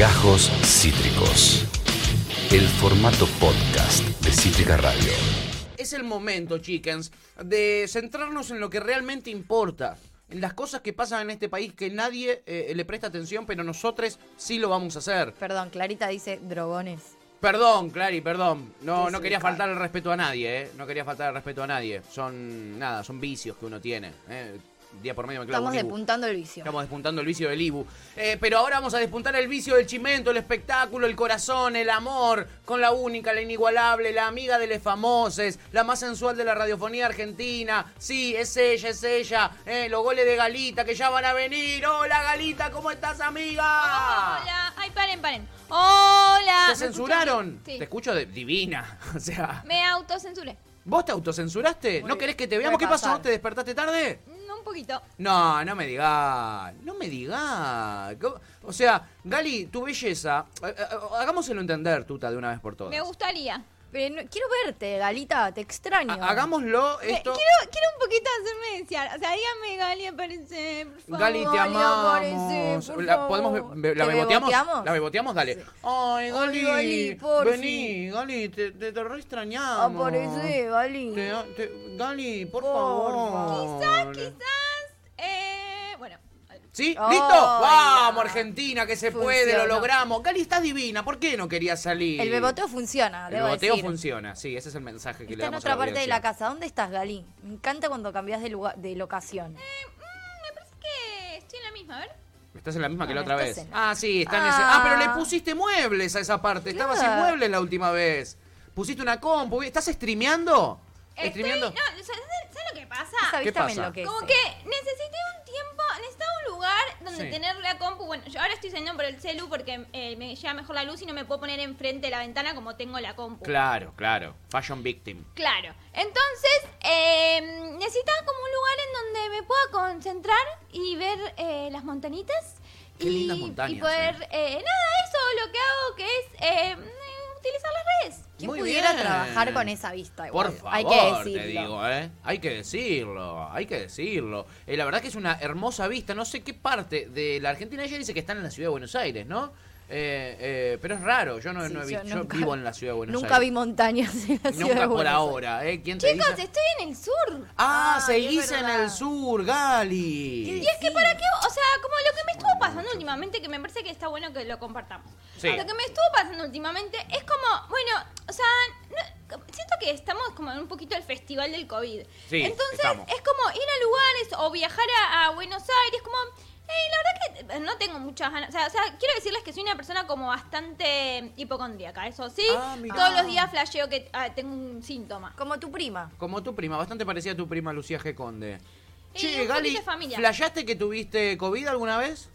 Gajos Cítricos. El formato podcast de Cítrica Radio. Es el momento, chickens, de centrarnos en lo que realmente importa. En las cosas que pasan en este país que nadie eh, le presta atención, pero nosotros sí lo vamos a hacer. Perdón, Clarita dice drogones. Perdón, Clary, perdón. No, no quería faltar el respeto a nadie, ¿eh? No quería faltar el respeto a nadie. Son, nada, son vicios que uno tiene. ¿eh? Día por medio me clavo Estamos un Ibu. despuntando el vicio. Estamos despuntando el vicio del Ibu. Eh, pero ahora vamos a despuntar el vicio del chimento, el espectáculo, el corazón, el amor, con la única, la inigualable, la amiga de los famosos, la más sensual de la radiofonía argentina. Sí, es ella, es ella. Eh, los goles de Galita que ya van a venir. Hola Galita, ¿cómo estás, amiga? Hola. Ay, paren, paren. Hola. ¿Te ¿Me censuraron? Sí. Te escucho de- divina. O sea, Me autocensuré. ¿vos te autocensuraste? ¿No querés que te veamos? ¿Qué pasó? ¿Te despertaste tarde? Un poquito. No, no me digas. No me digas. O sea, Gali, tu belleza. eh, eh, Hagámoselo entender, tuta, de una vez por todas. Me gustaría. Pero no- quiero verte, Galita, te extraño. Ha- Hagámoslo esto. quiero, quiero un poquito hacerme desear. O sea, dígame, Gali, aparece, por favor. Gali, te amamos. aparece, por La, favor. ¿podemos be- ¿La ¿Te beboteamos? beboteamos? ¿La beboteamos? Dale. Sí. Ay, Gali. Gali. Vení, Gali, te, te, te re extrañamos. Aparece, Gali. Te- te- Gali, por Porfa. favor. Quizás, eh, bueno. ¿Sí? ¿Listo? Vamos, Argentina, que se puede, lo logramos. Gali, estás divina. ¿Por qué no querías salir? El beboteo funciona, El debo beboteo decir. funciona, sí, ese es el mensaje que le Está en damos otra a la parte de la casa. ¿Dónde estás, Gali? Me encanta cuando cambias de, lugar, de locación. Mm, me parece que estoy en la misma, a ver. Estás en la misma que la otra vez. en- Ah, sí, está en Ah. ese. Ah, pero le pusiste muebles a esa parte. Estaba sin Claro. muebles la última vez. Pusiste una compu. ¿Estás streameando? Estoy, ¿Streameando? no, ¿sabes, sabes lo que pasa? ¿Qué pasa? enloquece. Como que necesité un tiempo, necesitaba un Sí. tener la compu. Bueno, yo ahora estoy saliendo por el celu porque eh, me llega mejor la luz y no me puedo poner enfrente de la ventana como tengo la compu. Claro, claro. Fashion victim. Claro. Entonces, eh, necesitaba como un lugar en donde me pueda concentrar y ver eh, las montañitas. Qué y, lindas montañas, Y poder, eh, nada, eso lo que hago que es eh, utilizar las redes. ¿Quién Muy pudiera bien. trabajar con esa vista? igual? Por favor, Hay que decirlo. te digo, ¿eh? Hay que decirlo, hay que decirlo. Eh, la verdad que es una hermosa vista. No sé qué parte de la Argentina. Ella dice que están en la ciudad de Buenos Aires, ¿no? Eh, eh, pero es raro. Yo no, Sí, no he visto. Yo, nunca- vivo en la ciudad de Buenos Nunca Aires. vi montañas en la ciudad Nunca de por Buenos Aires. ahora, ¿eh? ¿Quién te Chicos, dice? estoy en el sur. Ah, Ay, seguís en el sur, Gali. Y es que para qué, o sea, como lo que me estuvo pasando últimamente, que me parece que está bueno que lo compartamos. Sí. Lo que me estuvo pasando últimamente es como, bueno, o sea, no- siento que estamos como en un poquito el festival del COVID. Sí, Entonces estamos. es como ir a lugares o viajar a, a Buenos Aires, como... eh, la verdad que no tengo muchas ganas. O sea, o sea, quiero decirles que soy una persona como bastante hipocondríaca, eso sí. Ah, mira. Todos los días flasheo que ah, tengo un síntoma. Como tu prima. Como tu prima, bastante parecida a tu prima Lucía G. Conde. Y Che, Gali, familia. ¿flashaste que tuviste COVID alguna vez?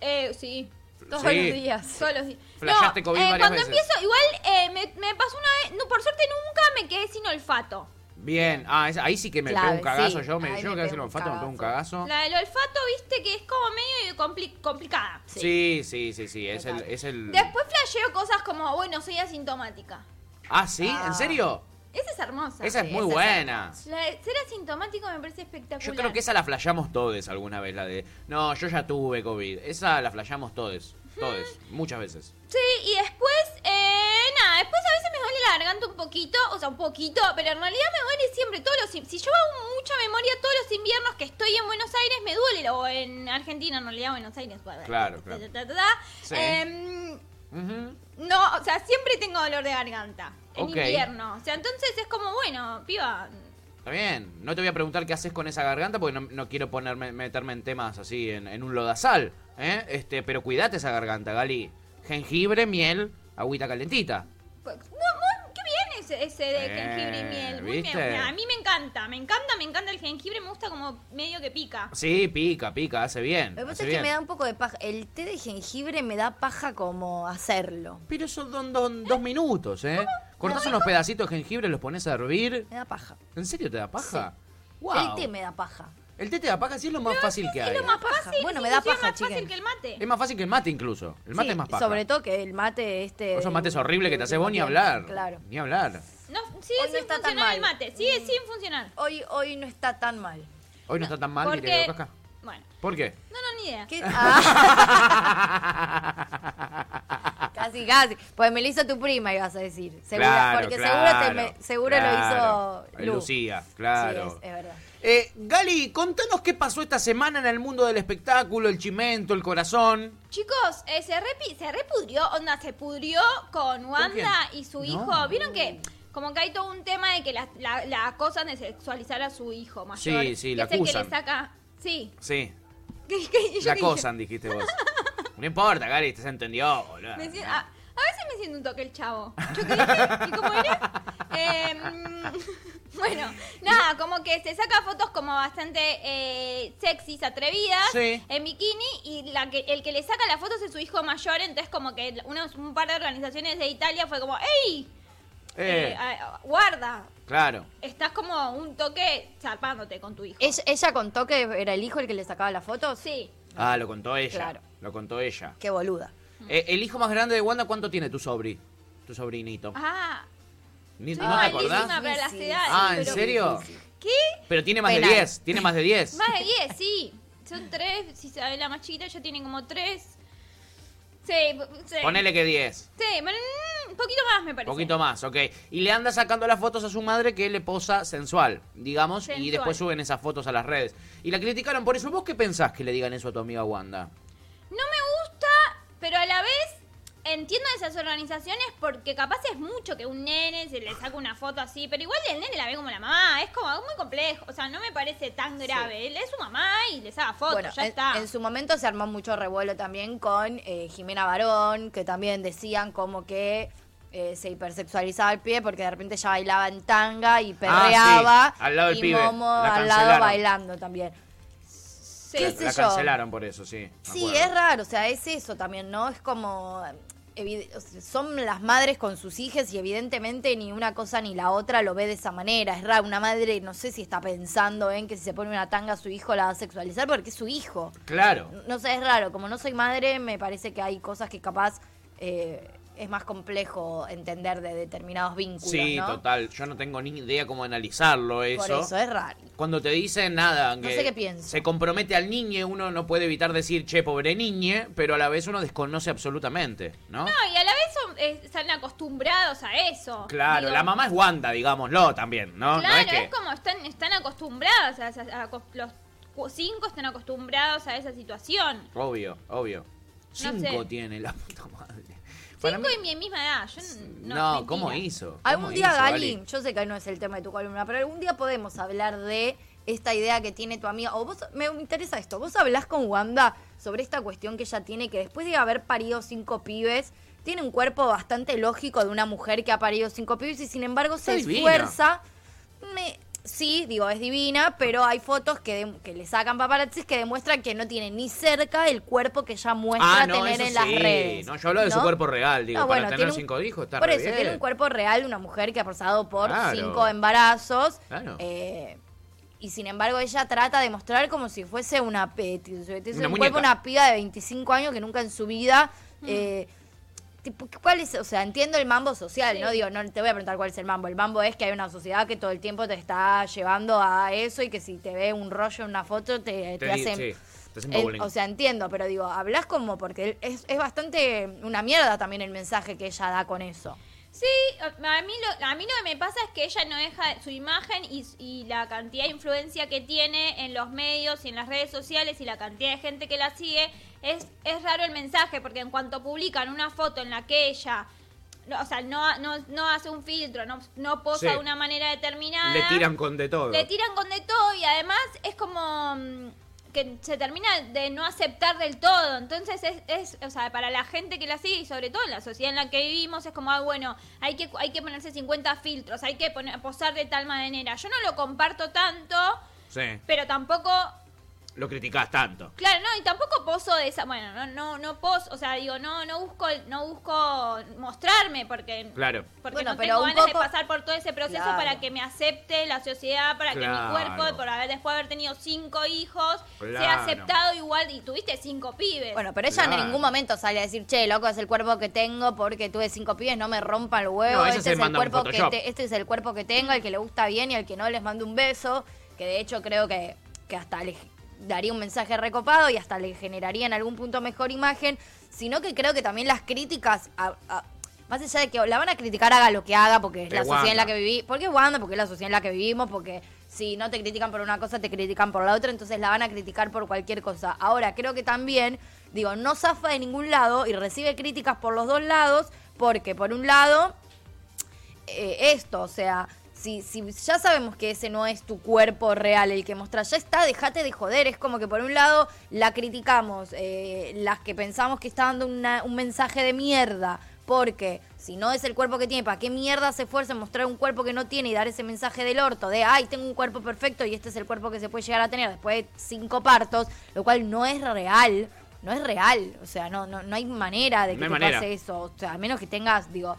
Eh, sí. Todos Sí. los días. Todos los días. Flasheaste COVID varias cuando veces. empiezo, igual eh, me, me pasó una vez, no, por suerte nunca me quedé sin olfato. Bien, ah, esa- ahí sí que me Clave, pego un cagazo. sí. Yo me, Ahí yo me que hacer pego un olfato me pego un cagazo. La del olfato, viste que es como medio compli- complicada. Sí, sí, sí, sí. Es el, Total. es el. Después flasheo cosas como, bueno, soy asintomática. Ah, sí, Ah. ¿en serio? Esa es hermosa. Esa es muy esa es buena. La de ser asintomático me parece espectacular. Yo creo que esa la flayamos todos alguna vez, la de. No, yo ya tuve COVID. Esa la flayamos todos. Todos. Muchas veces. Sí, y después, eh, nada, después a veces me duele la garganta un poquito, o sea, un poquito, pero en realidad me duele siempre todos los... Si yo hago mucha memoria todos los inviernos que estoy en Buenos Aires, me duele, o en Argentina, en realidad Buenos Aires. Claro, claro. Sí. Em, no, o sea, siempre tengo dolor de garganta en invierno. O sea, entonces es como, bueno, piba, Está bien. No te voy a preguntar qué haces con esa garganta porque no, no quiero ponerme, meterme en temas así en, en un lodazal. ¿Eh? Este, pero cuídate esa garganta, Gali. Jengibre, miel, agüita calentita. pues, muy- muy- qué bien ese, ese de Eh, jengibre y miel. Muy ¿viste? bien. A mí me encanta, me encanta, me encanta el jengibre, me gusta como medio que pica. Sí, pica, pica, hace bien. Lo que pasa hace es que bien. me da un poco de paja. El té de jengibre me da paja como hacerlo. Pero eso son don- dos minutos, ¿eh? Cortás unos pedacitos de jengibre, los pones a hervir. Me da paja. ¿En serio te da paja? El Wow. té me da paja. El té te da paja, sí es lo más fácil que hay. Es lo más paja. fácil, Bueno, me da sí, es paja, más fácil que el mate. Es más fácil que el mate incluso. El mate Sí, es más paja. Sobre todo que el mate este... Esos mates horribles que te hace vos ni hablar. Claro. Ni hablar. No, sigue Hoy no sin tan funcionar el mate, sigue sin funcionar. Hoy, hoy no está tan mal. Hoy no, está tan mal, Porque, bueno, ¿Por qué? no, no, ni idea. ¿Qué? Ah, casi, casi. Pues me lo hizo tu prima, ibas a decir. Seguro, Claro, porque claro, seguro, te me- seguro claro. lo hizo Lu. Lucía, claro. Sí, es, es verdad. Eh, Gali, contanos qué pasó esta semana en el mundo del espectáculo, el chimento, el corazón. Chicos, eh, se, repi- se repudrió, onda, se pudrió con Wanda y su No. hijo. ¿Vieron que? Como que hay todo un tema de que la, la- la acusan de sexualizar a su hijo mayor. Sí, sí, que la el que acusan. le saca. Sí. Sí, ¿Qué- qué- la acosan, dijiste vos. No importa, Gali, te se entendió, boludo. Me siento- a, a veces me siento un toque el chavo. ¿Yo qué dije? ¿Y cómo era? Em, bueno, nada, como que se saca fotos como bastante eh, sexys, atrevidas, Sí. en bikini, y la que, el que le saca las fotos es su hijo mayor, entonces como que unos, un par de organizaciones de Italia fue como, ¡Ey! Eh, Eh, a- guarda, claro. estás como un toque zarpándote con tu hijo. ¿Ella, ella contó que era el hijo el que le sacaba las fotos? Sí. Ah, lo contó ella. Claro. Lo contó ella. Qué boluda. Eh, el hijo más grande de Wanda, ¿cuánto tiene tu sobri? Tu sobrinito. Ah, Ni, soy ¿No te acordás? para las Sí, sí. edades. Ah, ¿en pero- serio? ¿Qué? Pero tiene más de Penal. 10. Tiene más de 10. Más de 10, sí. Son tres. Si sabe la más chiquita, ya tiene como tres. Sí, sí. Ponele que 10. Sí, bueno, mm, un poquito más me parece. Un poquito más, ok. Y le anda sacando las fotos a su madre que le posa sensual, digamos, y después suben esas fotos a las redes. Y la criticaron por eso. ¿Vos qué pensás que le digan eso a tu amiga Wanda? No me gusta, pero a la vez entiendo esas organizaciones porque capaz es mucho que un nene se le saca una foto así, pero igual el nene la ve como la mamá, es como muy complejo, o sea, no me parece tan grave. Él es su mamá y le saca fotos, Bueno, ya en, está. en su momento se armó mucho revuelo también con eh, Jimena Barón, que también decían como que eh, se hipersexualizaba el pie porque de repente ya bailaba en tanga y perreaba. Ah, sí, al lado del y pibe, Momo la al lado bailando también. Sí. ¿Qué la sé la yo? cancelaron por eso, sí. Sí, acuerdo. es raro, o sea, es eso también, ¿no? Es como... Son las madres con sus hijas y evidentemente ni una cosa ni la otra lo ve de esa manera. Es raro, una madre no sé si está pensando en que si se pone una tanga a su hijo la va a sexualizar porque es su hijo. Claro. No sé, es raro. Como no soy madre, me parece que hay cosas que capaz eh, es más complejo entender de determinados vínculos, Sí, ¿no? total. Yo no tengo ni idea cómo analizarlo eso. Por eso es raro. Cuando te dicen nada, No que sé qué pienso. se compromete al niño, uno no puede evitar decir, che, pobre niñe, pero a la vez uno desconoce absolutamente, ¿no? No, y a la vez son, eh, están acostumbrados a eso. Claro, Digo, la mamá es Wanda, digámoslo también, ¿no? Claro, no es es, que... como están, están acostumbrados, a, a- a- los cinco están acostumbrados a esa situación. Obvio, obvio. No Cinco sé. tiene la puta madre. Para Cinco mí- y mi misma edad, yo No. ¿cómo hizo? Algún ¿Cómo día, hizo, Gali, yo sé que no es el tema de tu columna, pero algún día podemos hablar de esta idea que tiene tu amiga. O vos, me interesa esto, vos hablás con Wanda sobre esta cuestión que ella tiene, que después de haber parido cinco pibes, tiene un cuerpo bastante lógico de una mujer que ha parido cinco pibes y sin embargo se esfuerza. Me, sí, digo, es divina, pero hay fotos que, de- que le sacan paparazzis que demuestran que no tiene ni cerca el cuerpo que ella muestra Ah, no, tener eso en las sí. redes. No, yo hablo de su cuerpo real, digo, No, para bueno, tener tiene un- cinco hijos está Por re eso, bien. tiene un cuerpo real de una mujer que ha pasado por Claro. cinco embarazos. Claro. eh, y sin embargo, ella trata de mostrar como si fuese una, pe- si fuese Una un muñeca. cuerpo, una piba de 25 años que nunca en su vida. eh, tipo, ¿Cuál es? O sea, entiendo el mambo social, Sí. ¿no? Digo, no te voy a preguntar cuál es el mambo. El mambo es que hay una sociedad que todo el tiempo te está llevando a eso y que si te ve un rollo en una foto te, te Te hacen. sí, en- o sea, entiendo, pero digo, hablas como porque es, es bastante una mierda también el mensaje que ella da con eso. Sí, a mí, lo, a mí lo que me pasa es que ella no deja su imagen y, y la cantidad de influencia que tiene en los medios y en las redes sociales y la cantidad de gente que la sigue, es, es raro el mensaje, porque en cuanto publican una foto en la que ella, no, o sea, no, no, no hace un filtro, no, no posa Sí. de una manera determinada. Le tiran con de todo. Le tiran con de todo y además es como mm, que se termina de no aceptar del todo. Entonces es, es, o sea, para la gente que la sigue y sobre todo en la sociedad en la que vivimos es como, ah, bueno, hay que, hay que ponerse 50 filtros, hay que poner, posar de tal manera. Yo no lo comparto tanto, Sí, pero tampoco... lo criticás tanto. Claro, no, y tampoco poso de esa, bueno, no, no, no poso, o sea, digo, no, no busco, no busco mostrarme porque, Claro. porque Bueno, no pero tengo ganas poco- de pasar por todo ese proceso Claro. para que me acepte la sociedad, para que mi cuerpo, por haber, después de haber tenido cinco hijos, Claro. sea aceptado igual, y tuviste cinco pibes. Bueno, pero ella Claro. en ningún momento sale a decir, che, loco, es el cuerpo que tengo porque tuve cinco pibes, no me rompan el huevo. No, este, es el cuerpo que te- este es el cuerpo que tengo, al que le gusta bien y al que no les mando un beso. Que de hecho creo que, que hasta le- daría un mensaje recopado y hasta le generaría en algún punto mejor imagen, sino que creo que también las críticas, a- a- más allá de que la van a criticar haga lo que haga, porque es la sociedad en la que vivimos, porque Wanda, porque es la sociedad en la que vivimos, porque si no te critican por una cosa, te critican por la otra, entonces la van a criticar por cualquier cosa. Ahora, creo que también, digo, no zafa de ningún lado y recibe críticas por los dos lados, porque por un lado eh, esto, o sea, si, si ya sabemos que ese no es tu cuerpo real el que mostrás, ya está, dejate de joder. Es como que por un lado la criticamos, eh, las que pensamos que está dando una- un mensaje de mierda, porque si no es el cuerpo que tiene, ¿para qué mierda se esfuerza en mostrar un cuerpo que no tiene y dar ese mensaje del orto de, ay, tengo un cuerpo perfecto y este es el cuerpo que se puede llegar a tener después de cinco partos, lo cual no es real. No es real, o sea, no, no, no hay manera de que No te pase eso. O sea, a menos que tengas, digo,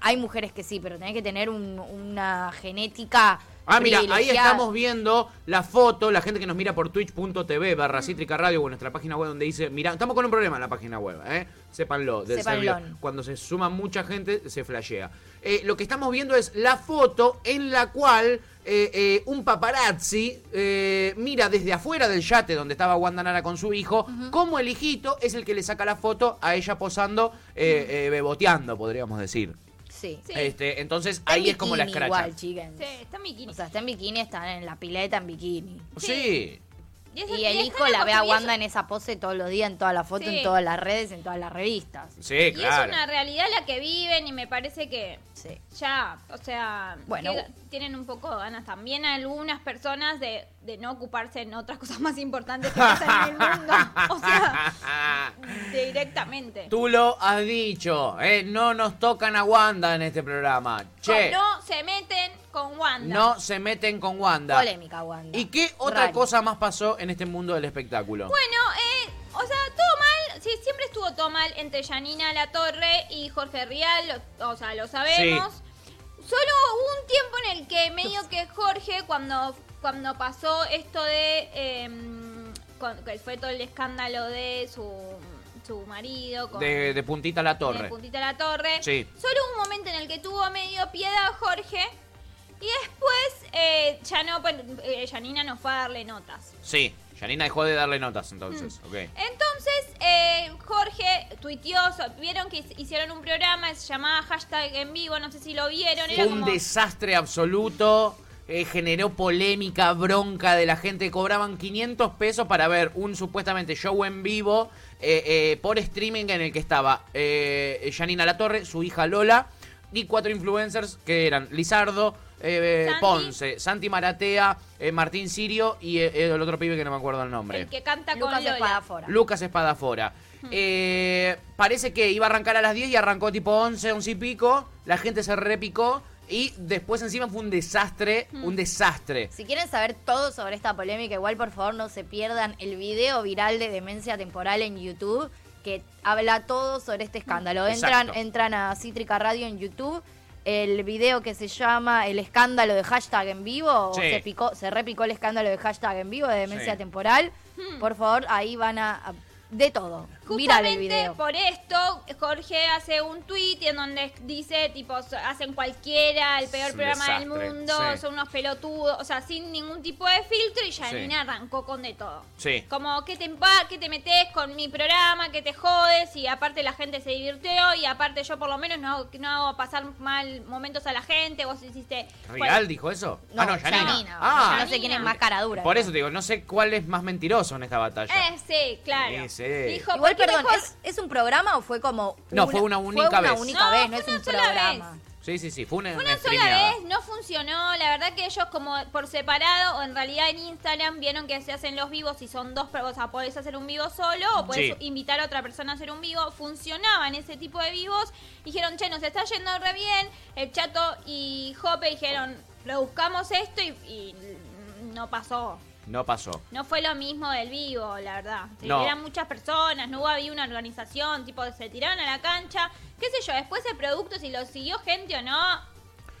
hay mujeres que sí, pero tenés que tener un- una genética. Ah, mira, ahí estamos viendo la foto, la gente que nos mira por twitch.tv barra Cítrica Radio o nuestra página web donde dice, mira, estamos con un problema en la página web, ¿eh? Sépanlo, del servidor. Cuando se suma mucha gente, se flashea. Eh, lo que estamos viendo es la foto en la cual eh, eh, un paparazzi eh, mira desde afuera del yate donde estaba Wanda Nara con su hijo, cómo el hijito es el que le saca la foto a ella posando, eh, eh, beboteando, podríamos decir. Sí. Sí. Este, entonces Está en ahí es como la escracha. Igual, chicas. Sí, está en bikini. O sea, está en bikini, está en la pileta en bikini. Sí. eso- Y el hijo la ve a Wanda en esa pose todos los días, en todas las fotos, Sí. en todas las redes, en todas las revistas. Sí, Y claro. es una realidad la que viven y me parece que Sí. ya, o sea, Bueno. que tienen un poco de ganas también algunas personas de, de no ocuparse en otras cosas más importantes que pasan en el mundo. O sea, directamente. Tú lo has dicho, ¿eh? no nos tocan a Wanda en este programa. Che, No se meten con Wanda. no se meten con Wanda. Polémica, Wanda. ¿Y qué otra cosa más pasó en este mundo del espectáculo? Bueno, eh, o sea, todo mal, sí, siempre estuvo todo mal entre Janina La Torre y Jorge Rial, lo- o sea, lo sabemos. Solo hubo un tiempo en el que medio que Jorge, cuando, cuando pasó esto de, em, con- que fue todo el escándalo de su, su marido con... de, de puntita a la de torre. Puntita la Torre. Sí. Solo hubo un momento en el que tuvo medio piedad Jorge. Y después, eh, ya no, eh, Janina no fue a darle notas. Sí, Janina dejó de darle notas entonces. Mm. ok. Entonces, eh, Jorge tuiteó, vieron que hicieron un programa, se llamaba hashtag en vivo, no sé si lo vieron, era Fue un como... desastre absoluto. Eh, generó polémica, bronca de la gente. Cobraban 500 pesos para ver un supuestamente show en vivo eh, eh, por streaming en el que estaba eh, Janina Latorre, su hija Lola y cuatro influencers que eran Lizardo, eh, Santi. Ponce, Santi Maratea, eh, Martín Sirio y eh, el otro pibe que no me acuerdo el nombre. El que canta Lucas con Lola. Espadafora. Lucas Espadafora. Hmm. Parece que iba a arrancar a las 10 y arrancó tipo 11, 11 y pico. La gente se repicó y después encima fue un desastre, Hmm. un desastre. Si quieren saber todo sobre esta polémica, igual por favor no se pierdan el video viral de demencia temporal en YouTube que habla todo sobre este escándalo. Entran, Exacto. entran a Cítrica Radio en YouTube. El video que se llama El escándalo de hashtag en vivo, o se, picó, se repicó el escándalo de hashtag en vivo de demencia Sí. temporal. Hmm. Por favor, ahí van a. a- de todo. El Justamente video. por esto, Jorge hace un tweet en donde dice, tipo, hacen cualquiera, el peor programa del mundo, sí. son unos pelotudos, o sea, sin ningún tipo de filtro y Janina arrancó con de todo. Sí. Como que te empa- que te metes con mi programa, que te jodes y aparte la gente se divirtió y aparte yo por lo menos no, no hago pasar mal momentos a la gente, vos hiciste... ¿Real dijo eso? No, ah, no, Janina. Janina. Ah, no sé quién es más cara dura. por eso te digo, no sé cuál es más mentiroso en esta batalla. Eh, sí, claro. Sí, sí. Dijo, Igual, ¿por qué perdón, mejor- ¿es, ¿es un programa o fue como.? No, fue una única fue una vez. única No, vez, no es un una sola programa. Sí, sí, sí, fue una, Fue una una sola vez, no funcionó. La verdad que ellos como por separado o en realidad en Instagram vieron que se hacen los vivos y son dos, pero, o sea, podés hacer un vivo solo o podés Sí. invitar a otra persona a hacer un vivo. Funcionaban ese tipo de vivos. Dijeron, che, nos está yendo re bien. El Chato y Jope dijeron, lo buscamos esto y, y no pasó. No pasó. No fue lo mismo del vivo, la verdad. No. Eran muchas personas, no había una organización, tipo, se tiraron a la cancha. Qué sé yo, después el producto, si lo siguió gente o no,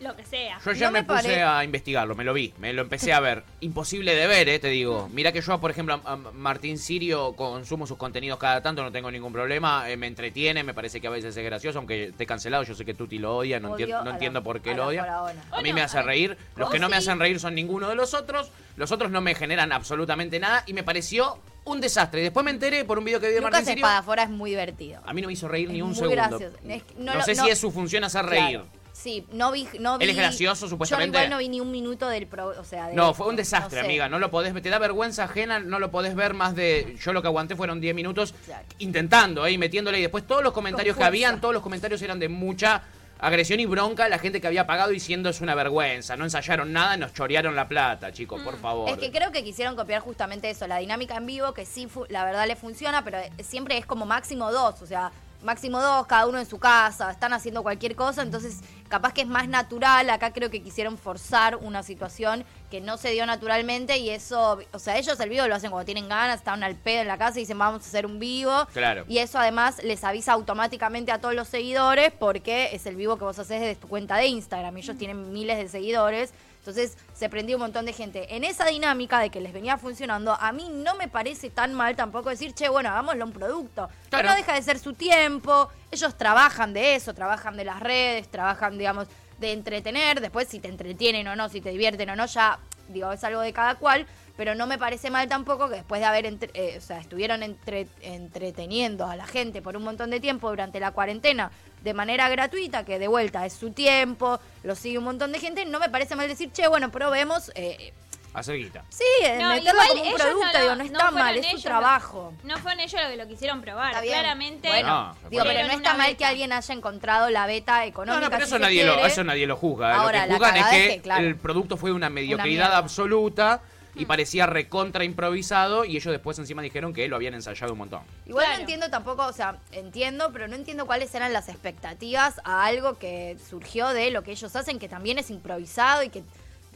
lo que sea. Yo No me, me puse pare- a investigarlo, me lo vi, me lo empecé a ver. Imposible de ver, eh, te digo. Mira que yo, por ejemplo, a a Martín Sirio consumo sus contenidos cada tanto, no tengo ningún problema, eh, me entretiene, me parece que a veces es gracioso, aunque esté cancelado, yo sé que Tuti lo odia, no, Odio entiendo, a no la- entiendo por qué a lo odia. faraona. A mí me hace reír, los que no me hacen reír son ninguno de los otros, los otros no me generan absolutamente nada y me pareció un desastre. Y después me enteré por un video que vi de Lucas Martín Sirio. Espadafora es muy divertido. A mí no me hizo reír ni un muy segundo. gracioso. Es que no no lo- sé no- si es su función hacer reír. Claro. Sí, no vi, no vi. Él es gracioso, supuestamente. Yo igual no vi ni un minuto del pro, o sea, de- No, fue un desastre, no sé. amiga. No lo podés, te da vergüenza ajena, no lo podés ver más de. Yo lo que aguanté fueron 10 minutos Claro. intentando, ahí metiéndole. Y después todos los comentarios que habían, todos los comentarios eran de mucha agresión y bronca. La gente que había pagado diciendo es una vergüenza. No ensayaron nada, nos chorearon la plata, chicos, por favor. Mm. Es que creo que quisieron copiar justamente eso, la dinámica en vivo, que sí, la verdad le funciona, pero siempre es como máximo dos, o sea, máximo dos, cada uno en su casa, están haciendo cualquier cosa, entonces capaz que es más natural, acá creo que quisieron forzar una situación que no se dio naturalmente y eso, o sea, ellos el vivo lo hacen cuando tienen ganas, están al pedo en la casa y dicen vamos a hacer un vivo. Claro. Y eso además les avisa automáticamente a todos los seguidores porque es el vivo que vos haces desde tu cuenta de Instagram. Ellos tienen miles de seguidores. Entonces se prendió un montón de gente. En esa dinámica de que les venía funcionando, a mí no me parece tan mal tampoco decir, che, bueno, hagámoslo un producto. Claro. Pero no deja de ser su tiempo. Ellos trabajan de eso, trabajan de las redes, trabajan, digamos, de entretener. Después, si te entretienen o no, si te divierten o no, ya, digo, es algo de cada cual. Pero no me parece mal tampoco que después de haber, entre- eh, o sea, estuvieron entre- entreteniendo a la gente por un montón de tiempo durante la cuarentena de manera gratuita, que de vuelta es su tiempo, lo sigue un montón de gente, no me parece mal decir, che, bueno, probemos, eh, Hacer guita. sí, eh, No, meterlo como un producto, lo- digo, no está mal, es su lo- trabajo. no fueron ellos los que lo quisieron probar. Está bien. Claramente. Bueno, No, digo, pero no está mal beta. que alguien haya encontrado la beta No, económica. no, pero si eso nadie, lo, eso nadie lo juzga. ¿eh? Ahora, lo que juzgan es que, es que, claro. el producto fue una mediocridad absoluta y parecía recontra improvisado y ellos después encima dijeron que lo habían ensayado un montón. Igual Claro. no entiendo tampoco, o sea, entiendo, pero no entiendo cuáles eran las expectativas a algo que surgió de lo que ellos hacen, que también es improvisado y que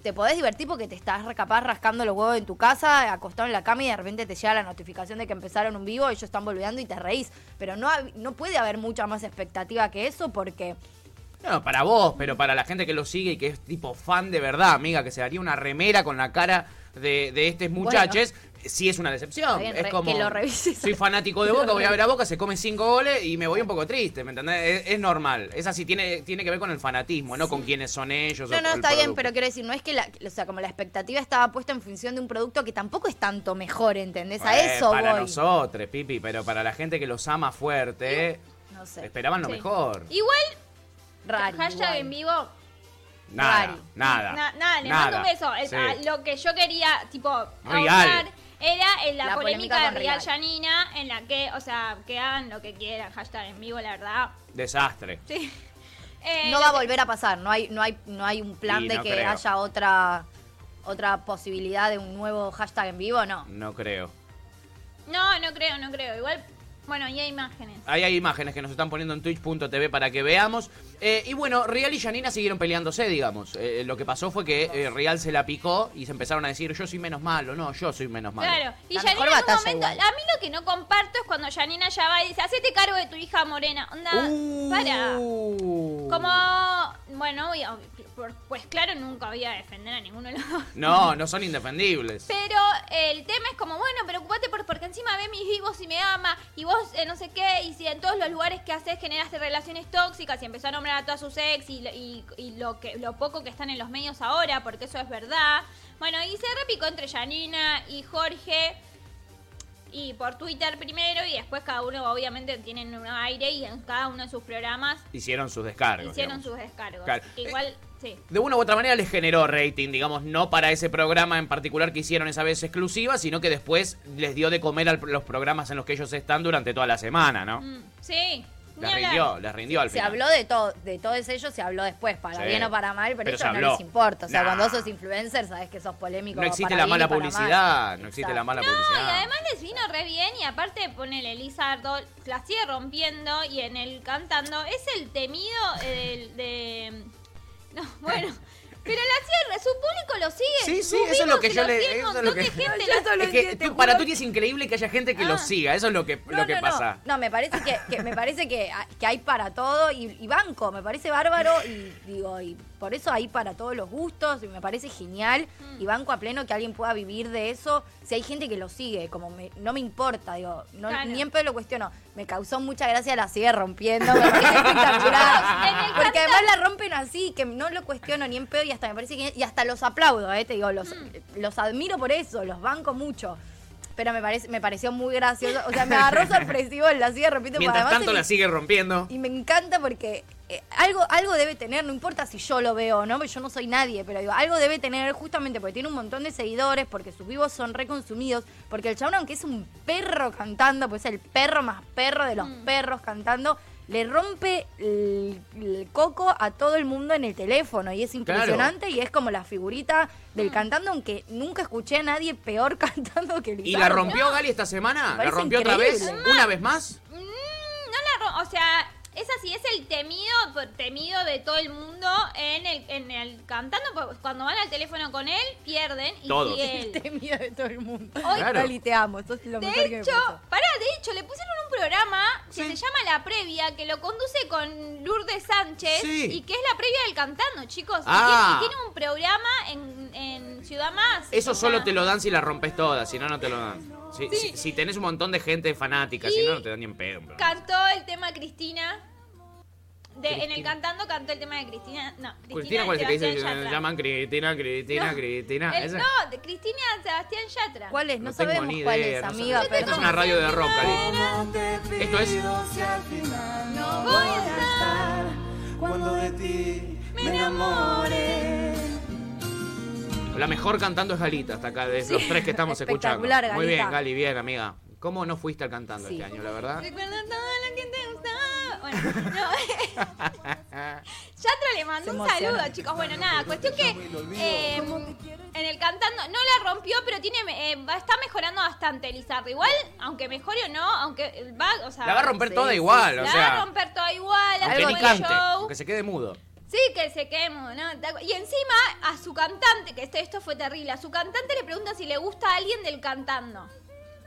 te podés divertir porque te estás capaz rascando los huevos en tu casa, acostado en la cama y de repente te llega la notificación de que empezaron un vivo, ellos están volviendo y te reís. Pero no, no puede haber mucha más expectativa que eso porque No, para vos, pero para la gente que lo sigue y que es tipo fan de verdad, amiga, que se haría una remera con la cara de, de estos muchachos, sí es una decepción. Bien, es como. que lo revises. Soy fanático de Boca, voy a ver a Boca, se come cinco goles y me voy un poco triste, ¿me entendés? Es, es normal. Es así, tiene, tiene que ver con el fanatismo, no con quiénes son ellos. No, o no, el está bien, pero quiero decir, no es que la, o sea, como la expectativa estaba puesta en función de un producto que tampoco es tanto mejor, ¿entendés? A Eh, eso Para voy. nosotros, Pipi, pero para la gente que los ama fuerte, No sé. esperaban lo Sí. mejor. Igual, Rari, hashtag igual. en vivo. Nada, Rari. nada. Na- nada, le nada. mando un beso. El- Sí. a- lo que yo quería, tipo, ahondar era en la, La polémica polémica de Real. Janina, en la que, o sea, que hagan lo que quieran, hashtag en vivo, la verdad. Desastre. Sí. Eh, No va a volver a pasar, no hay, no hay, no hay un plan de no que creo. haya otra otra posibilidad de un nuevo hashtag en vivo, no. No creo. No, no creo, no creo. Igual, bueno, y hay imágenes. Ahí hay imágenes que nos están poniendo en twitch.tv para que veamos. Eh, y bueno, Real y Janina siguieron peleándose, digamos. Eh, lo que pasó fue que eh, Real se la picó y se empezaron a decir, yo soy menos malo, no, yo soy menos malo. Claro, y La Janina en un momento, igual. a mí lo que no comparto es cuando Janina ya va y dice, hacete cargo de tu hija morena. Onda, Uh. para. Como, bueno, voy a- por- pues claro, nunca voy a defender a ninguno de los dos. No, no son indefendibles. Pero el tema es como, bueno, preocupate por, porque encima ve mis vivos y me ama, y vos eh, no sé qué, y si en todos los lugares que haces generaste relaciones tóxicas y empezó a nombrar a todas sus ex y, lo- y, y lo, que, lo poco que están en los medios ahora, porque eso es verdad. Bueno, y se repicó entre Janina y Jorge. Y por Twitter primero y después cada uno obviamente tienen un aire y en cada uno de sus programas Hicieron sus descargos. hicieron digamos. sus descargos. Claro. Igual, sí. De una u otra manera les generó rating, digamos, no para ese programa en particular que hicieron esa vez exclusiva, sino que después les dio de comer a los programas en los que ellos están durante toda la semana, ¿no? Mm, sí. Les rindió, les rindió al Se final. habló de todo, de todos ellos se habló después, para Sí. bien o para mal, pero, Pero se ellos no les importa. O sea, Nah. cuando sos influencer, sabes que sos polémico. No existe para la mala publicidad, no existe Exacto. la mala No, publicidad. y además les vino re bien y aparte ponele Lizardo, la sigue rompiendo y en el cantando es el temido eh, de... No, bueno, Pero la cierra, su público lo sigue. Sí, sí, eso es lo que yo le- eso es lo que- gente. La- Es que tú- para. Tuti es increíble que haya gente que Ah. lo siga, eso es lo que, No, lo que no, pasa. No, no, me parece que, que me parece que, que hay para todo y, y banco, me parece bárbaro y digo, y por eso hay para todos los gustos y me parece genial Mm. y banco a pleno que alguien pueda vivir de eso. Si hay gente que lo sigue, como me- no me importa, digo, no, Claro. ni en pedo lo cuestiono. Me causó mucha gracia, la sigue rompiendo, me parece espectacular. Porque además la rompen así, que no lo cuestiono ni en pedo y hasta me parece que y hasta los aplaudo, eh, te digo, los, Mm. los admiro por eso, los banco mucho. Pero me parece, me pareció muy gracioso. O sea, me agarró sorpresivo en la sigue repito. Mientras además tanto la sigue rompiendo. Y me encanta porque eh, algo, algo debe tener, no importa si yo lo veo o no, porque yo no soy nadie, pero digo, algo debe tener justamente porque tiene un montón de seguidores, porque sus vivos son reconsumidos, porque el chabón, aunque es un perro cantando, pues es el perro más perro de los perros cantando, le rompe el, el coco a todo el mundo en el teléfono y es impresionante y es como la figurita del cantando, aunque nunca escuché a nadie peor cantando que ¿Y Lizardo. la rompió Gali esta semana? ¿La rompió otra vez? ¿Una vez más? Mm, no la O sea, es así, es el temido, temido de todo el mundo en el, en el cantando. porque Cuando van al teléfono con él, pierden y Todos. sigue él. Te miedo de todo el mundo. Hoy- Claro. Gali, te amo, sos lo mejor que De me hecho, pasó. pará, de hecho, le pusieron un programa que se llama La Previa, que lo conduce con Lourdes Sánchez Sí. y que es la previa del cantando, chicos. Y Ah. tiene- Y, tiene un programa en, en Ciudad Más. Eso o sea, solo te lo dan si la rompes toda, si no, no te lo dan. Si, si- si tenés un montón de gente fanática, si Y- no, no te dan ni en pedo. pero- Cantó el tema Cristina. De, en el cantando cantó el tema de Cristina. No, Cristina, Cristina, ¿cuál es el que dice? Sebastián Se Yatra. llaman Cristina, Cristina, No, Cristina. el- no, de Cristina Sebastián Yatra. ¿Cuál es? No, No tengo sabemos ni cuál idea, es, no amiga, sabemos. Esta es una radio de rock, Gali. Esto es... No voy a estar Cuando de ti me enamore. La mejor cantando es Galita, hasta acá, de los tres que estamos escuchando. Muy bien, Galita. Gali, bien, amiga. ¿Cómo no fuiste al cantando Sí. este año, la verdad? Recuerda todo lo que te gustaba. Bueno, no. Yatra le mandó un saludo, chicos. Bueno, nada, cuestión que eh, en el cantando no la rompió, pero tiene eh, va- está mejorando bastante Lizardo. Igual, aunque mejore o no, aunque va, o sea, La va a romper Sí, toda sí, igual, la o va a sea... romper toda igual, cante, show. aunque se quede mudo. Sí, que se quemo, ¿no? Y encima a su cantante, que esto, esto fue terrible, a su cantante le pregunta si le gusta a alguien del cantando.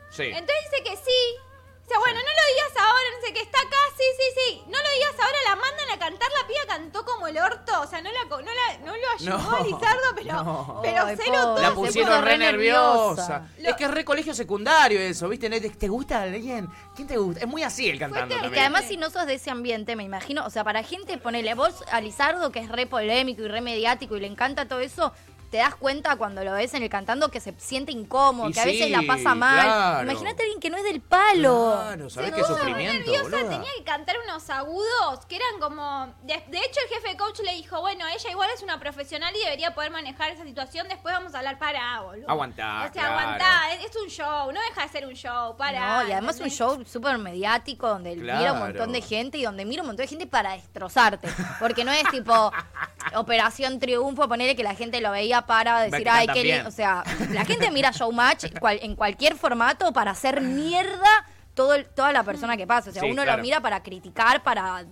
Sí. Entonces dice que sí. Dice, bueno, no lo digas ahora, no sé qué, está acá, sí, sí, sí. No lo digas ahora, la mandan a cantar, la piba cantó como el orto. O sea, no, la, co- no, la, no lo ayudó No, a Lizardo, pero, no. pero Ay, se notó. pobre. La pusieron re nerviosa. Es que es re colegio secundario eso, ¿viste? ¿Te, te gusta alguien? ¿Quién te gusta? Es muy así el cantando terrible. Es que además si no sos de ese ambiente, me imagino, o sea, para gente, ponele vos a Lizardo, que es re polémico y re mediático y le encanta todo eso, te das cuenta cuando lo ves en el cantando que se siente incómodo, Y que a veces sí, la pasa mal. claro. Imagínate a alguien que no es del palo. Claro, ¿sabés Se qué sufrimiento, nerviosa, tenía que cantar unos agudos que eran como... De, de hecho, el jefe de coach le dijo, bueno, ella igual es una profesional y debería poder manejar esa situación. Después vamos a hablar para, boludo. Aguantá, O sea, claro. aguantá. Es, es un show, no deja de ser un show. Para. No, y además un ¿entendés? show súper mediático donde mira un montón de gente y donde mira un montón de gente para destrozarte. Porque no es tipo Operación Triunfo, ponerle que la gente lo veía para decir, ay, qué bien". lindo. O sea, la gente mira Showmatch cual- en cualquier formato para hacer mierda todo el- toda la persona que pasa. O sea, Sí, uno claro. lo mira para criticar, para,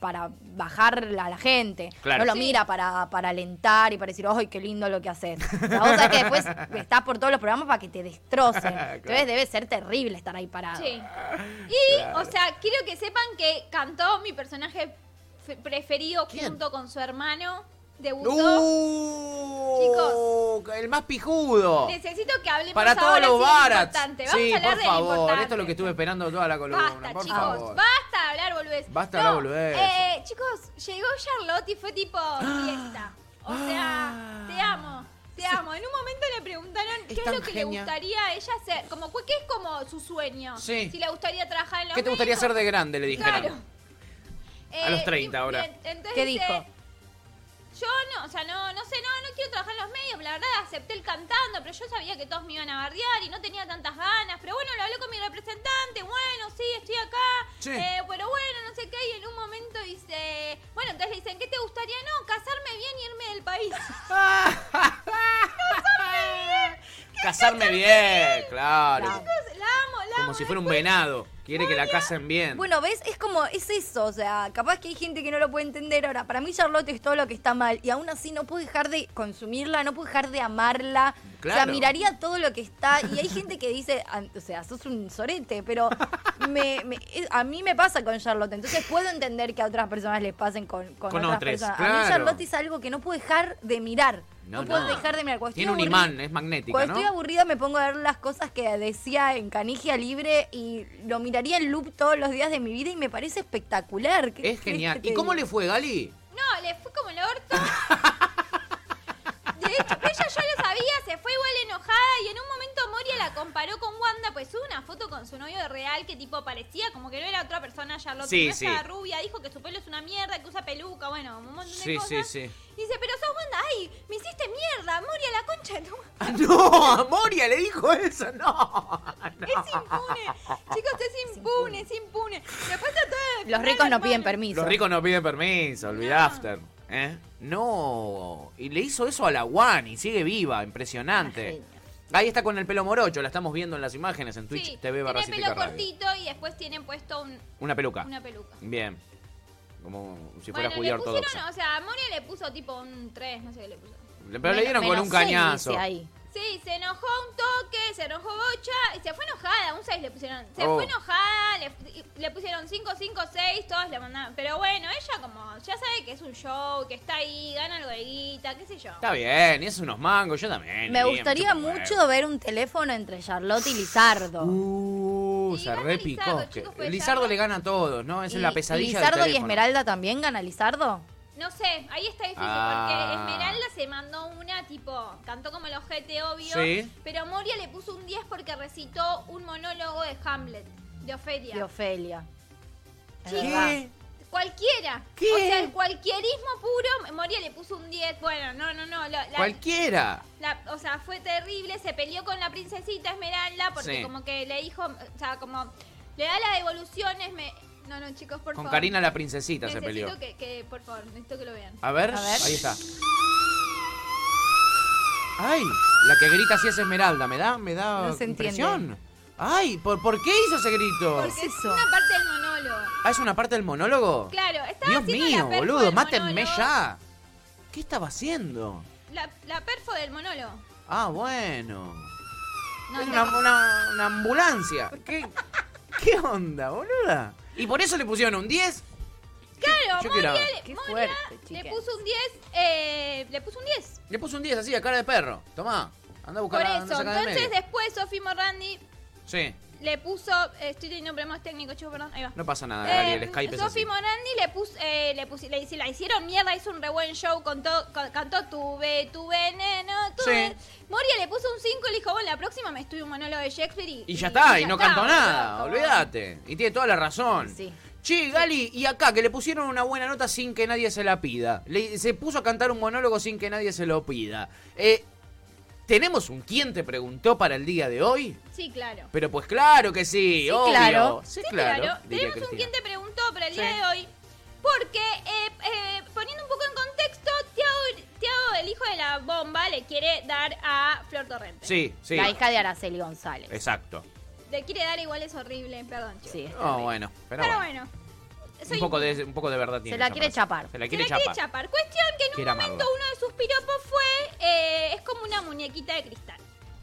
para bajar a la gente. Claro. No lo Sí. mira para, para alentar y para decir, ¡ay, qué lindo lo que haces! O sea, vos sabés que después estás por todos los programas para que te destrocen. Entonces debe ser terrible estar ahí parado. Sí. Y, o sea, quiero que sepan que cantó mi personaje preferido ¿Quién? junto con su hermano. Debutó. ¡Uh! El más pijudo. Necesito que hablemos Para todos los barats. Vamos Sí, a hablar por favor. Esto es lo que estuve esperando toda la columna. Basta, por chicos. favor. Basta de hablar boludez. Basta de hablar boludez. Eh, chicos, llegó Charlotte y fue tipo fiesta. O sea, Ah. te amo. Te amo. En un momento le preguntaron Es qué es lo que le gustaría a ella hacer. Como, ¿Qué es como su sueño? Sí. Si le gustaría trabajar en los ¿Qué te gustaría medios. ser de grande? Le dijeron. Claro. A los Eh, 30 y- ahora. entonces ¿Qué dice, dijo? Yo no, o sea, no, no sé, no, no quiero trabajar en los medios, la verdad acepté el cantando, pero yo sabía que todos me iban a bardear y no tenía tantas ganas, pero bueno, lo hablé con mi representante, bueno, sí, estoy acá, Sí. eh, pero bueno, no sé qué, y en un momento dice, bueno, entonces le dicen, ¿qué te gustaría? No, casarme bien y irme del país. Casarme bien, claro. Claro. Chicos, la amo, la Como como si fuera un venado. Quiere que la casen bien. Bueno, ¿ves? Es como, es eso, o sea, capaz que hay gente que no lo puede entender. Ahora, para mí Charlotte es todo lo que está mal y aún así no puedo dejar de consumirla, no puedo dejar de amarla. O sea, Claro. miraría todo lo que está y hay gente que dice, "Ah, o sea, sos un sorete, pero me, a mí me pasa con Charlotte, entonces puedo entender que a otras personas les pasen con, con, Con otras personas. A claro. mí Charlotte es algo que no puedo dejar de mirar. No, No, puedo no. dejar de mirar. Cuando Tiene un imán, es magnética, Cuando ¿no? estoy aburrida me pongo a ver las cosas que decía en Canigia Libre y lo miraría en loop todos los días de mi vida y me parece espectacular. ¿Qué Es genial. ¿Y cómo le fue, Gali? No, le fue como el orto. De hecho, ella ya lo sabía, se fue igual enojada y en un momento Moria la comparó con Wanda, pues subió una foto con su novio de real que tipo parecía como que no era otra persona, Charlotte, Sí, no sí. estaba rubia, dijo que su pelo es una mierda, que usa peluca, bueno, un montón de Sí, cosas. sí, sí. Dice, pero sos Wanda, ay, me hiciste mierda, Moria la concha de tu madre". Ah, no, a Moria le dijo eso, no. no. Es impune. Chicos, es impune, es impune. Después está todo Los ricos no piden permiso. Los ricos no piden permiso, olvidá after. ¿Eh? No. Y le hizo eso a la One y sigue viva, impresionante. Ahí está con el pelo morocho, la estamos viendo en las imágenes en Twitch Sí, TV barra tiene pelo Radio. cortito y después tienen puesto un- Una peluca. una peluca. Bien. Como si fuera bueno, pusieron, ortodoxa. o sea, a Moria le puso tipo un 3, no sé qué le puso. Pero le dieron con un cañazo. ahí. Sí, se enojó un toque, se enojó bocha, y se fue enojada, un 6 le pusieron. Se Oh. fue enojada, le, le pusieron 5, 5, 6, todos le mandaban. Pero bueno, ella como, ya sabe que es un show, que está ahí, gana algo de guita, qué sé yo. Está bien, y es unos mangos, yo también. Me gustaría mucho ver un teléfono entre Charlotte y Lizardo. Uh, Sí, se repicó. Lizardo, chicos, pues, Lizardo le gana a todos, ¿no? Esa es la pesadilla ¿Y del Lizardo y. Esmeralda también gana Lizardo? No sé, ahí está difícil Ah. porque Esmeralda se mandó una tipo, cantó como el ojete obvio, Sí. pero Moria le puso un 10 porque recitó un monólogo de Hamlet, de Ofelia. De Ofelia. ¿Qué? Cualquiera. ¿Qué? O sea, el cualquierismo puro, Moria le puso un 10. Bueno, no, no, no. la- la- Cualquiera. la- o sea, fue terrible. Se peleó con la princesita Esmeralda porque Sí. como que le dijo, o sea, como le da las devoluciones. Me... No, no, chicos, por Con favor. Karina la princesita se Necesito peleó. Que, que, por favor, necesito que lo vean. A ver, A ver. ahí está. Ay, la que grita así es Esmeralda, me da, me da No se impresión. Ay, ¿por, ¿por qué hizo ese grito? ¿Por Porque qué es eso? una parte del monólogo. Ah, es una parte del monólogo. Claro, estaba Dios haciendo mío, la perfo boludo, del mátenme monólogo. ya. ¿Qué estaba haciendo? La, la perfo del monólogo. Ah, bueno. No. una, una- una ambulancia. ¿Qué, ¿Qué onda, boluda? ¿Y por eso le pusieron un 10? Claro, yo Moria, le- Qué Moria fuerte, le puso un 10. Eh, le puso un 10. Le puso un 10 así, a cara de perro. Tomá, anda a Por buscar a eso. Entonces después Sofi Morandi Sí, le puso. eh, estoy teniendo problemas técnicos, chicos, perdón. Ahí va. no pasa nada, Gali, el Eh, Skype es Sofi así. Morandi le puso, eh, le pusi- le, la hicieron mierda, hizo un re buen show, contó, con- cantó tuve, tu veneno, tuve. Sí. Moria le puso un 5 y le dijo, bueno, la próxima me estudio un monólogo de Shakespeare y, Y ya está, y, no está, cantó nada, como- olvídate. Y tiene toda la razón. Sí. Che, Gali, y acá, que le pusieron una buena nota sin que nadie se la pida. Le- se puso a cantar un monólogo sin que nadie se lo pida. Eh, ¿Tenemos un quién te preguntó para el día de hoy? Sí, claro. Pero pues claro que sí, Sí, obvio. claro. Sí, Sí, claro. Tenemos un quien te preguntó para el Sí. día de hoy. Porque, eh, eh, poniendo un poco en contexto, Tiago, Tiago, el hijo de la bomba, le quiere dar a Flor Torrente. Sí, sí. La hija de Araceli González. Exacto. Le quiere dar igual, es horrible, perdón, chicos. Sí. Oh, bueno, pero, Pero bueno. bueno. Un poco, de, un poco de verdad tiene. la esa quiere chapar. Se la Se quiere la chapar. quiere chapar. Cuestión que en Quiere un momento uno de sus piropos fue, eh, es como una muñequita de cristal.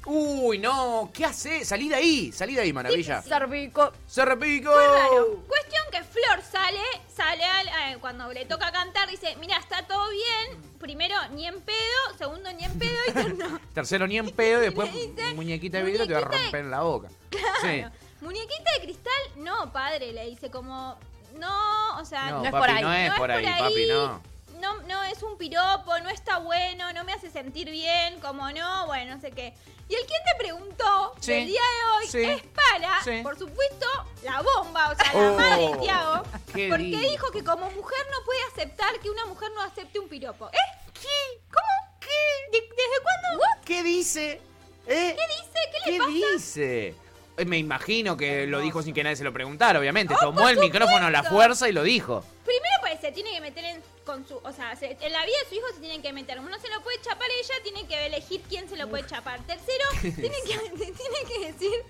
Uy, no, ¿qué hace? Salí de ahí, salí de ahí, maravilla. Cervico. Se repico. Fue raro. Cuestión que Flor sale, sale al- eh, cuando le toca cantar, dice, mira, está todo bien. Primero, ni en pedo. Segundo, ni en pedo. Y tercero, Tercero ni en pedo y después dice, muñequita de vidrio te va a romper en la boca. Sí. muñequita de cristal, no, padre, le dice como, no, o sea, No, no es por ahí. no es por ahí, papi, no. No, no es un piropo, no está bueno, no me hace sentir bien, como no, bueno, no sé qué. Y el quien te preguntó Sí, del día de hoy sí, es para, sí. por supuesto, la bomba, o sea, la Oh, madre de Tiago. qué Porque lindo. dijo que como mujer no puede aceptar que una mujer no acepte un piropo. ¿Eh? ¿Qué? ¿Cómo? ¿Qué? ¿De- ¿Desde cuándo? ¿Qué dice? ¿Eh? ¿Qué dice? ¿Qué le ¿Qué pasa? dice? Me imagino que lo dijo sin que nadie se lo preguntara, obviamente. Oh, Tomó el micrófono a la fuerza y lo dijo. Primero, pues se tiene que meter en, con su. O sea, se- en la vida de su hijo se tienen que meter. Uno se lo puede chapar ella, tiene que elegir quién se lo puede chapar. Tercero, tiene que, tiene que decir.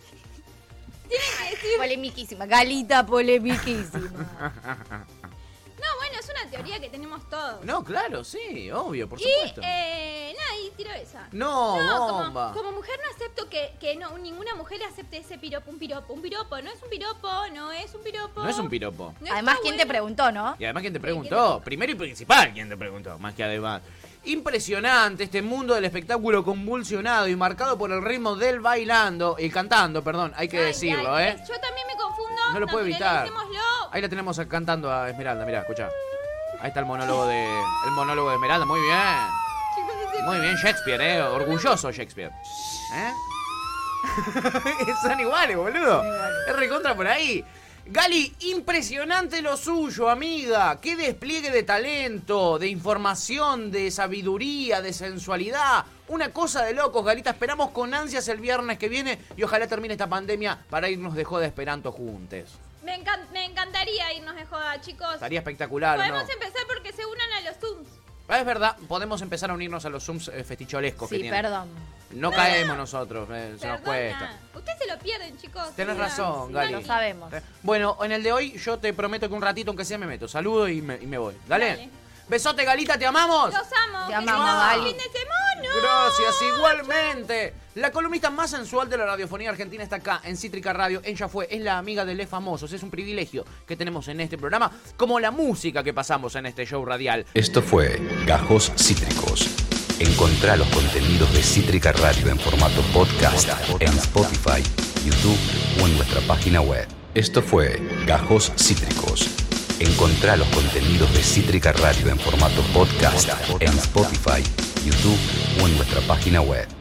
Tienen que decir. Polemiquísima, Galita polemiquísima. No, bueno, es una teoría que tenemos todos. No, claro, sí, obvio, por y, supuesto. eh, tiro esa. No, como- bomba. Como, mujer no acepto que, que no, ninguna mujer acepte ese piropo, un piropo, un piropo, no es un piropo, no es un piropo. No es un piropo. No Además, ¿quién te preguntó, no? Y además, ¿quién te ¿quién te preguntó? Primero y principal, ¿quién te preguntó? Más que además. Impresionante este mundo del espectáculo convulsionado y marcado por el ritmo del bailando, y cantando, perdón, hay que Ay, decirlo, ay, ¿eh? Yo también me confundo. No lo puedo evitar. Ahí la tenemos cantando a Esmeralda, mirá, escuchá. Ahí está el monólogo de el monólogo de Esmeralda, muy bien. Muy bien Shakespeare, eh, orgulloso Shakespeare. ¿Eh? Son iguales, boludo. Es recontra por ahí. Gali, impresionante lo suyo, amiga. Qué despliegue de talento, de información, de sabiduría, de sensualidad. Una cosa de locos, Galita. Esperamos con ansias el viernes que viene y ojalá termine esta pandemia para irnos de joda esperanto juntos. Me, encan- me encantaría irnos de joda, chicos. Estaría espectacular, ¿o ¿no? Podemos empezar porque se unan a los Zooms. Es verdad, podemos empezar a unirnos a los Zooms eh, festicholescos que Sí, tienen. perdón. No caemos nosotros, eh, se nos cuesta. Ustedes se lo pierden, chicos. Tenés Mira, razón, sí, Gali. Lo sabemos. Eh, Bueno, en el de hoy yo te prometo que un ratito, aunque sea, me meto. Saludo y me, y me voy. Dale. Dale. Besote, Galita, te amamos. Los amo. Te que amamos, Gali. fin de semana. Gracias, igualmente. La columnista más sensual de la radiofonía argentina está acá, en Cítrica Radio. Ella fue, es la amiga de Les Famosos. Es un privilegio que tenemos en este programa, como la música que pasamos en este show radial. Esto fue Gajos Cítricos. Encontrá los contenidos de Cítrica Radio en formato podcast en Spotify, YouTube o en nuestra página web. Esto fue Gajos Cítricos. Encontrá los contenidos de Cítrica Radio en formato podcast en Spotify, YouTube o en nuestra página web.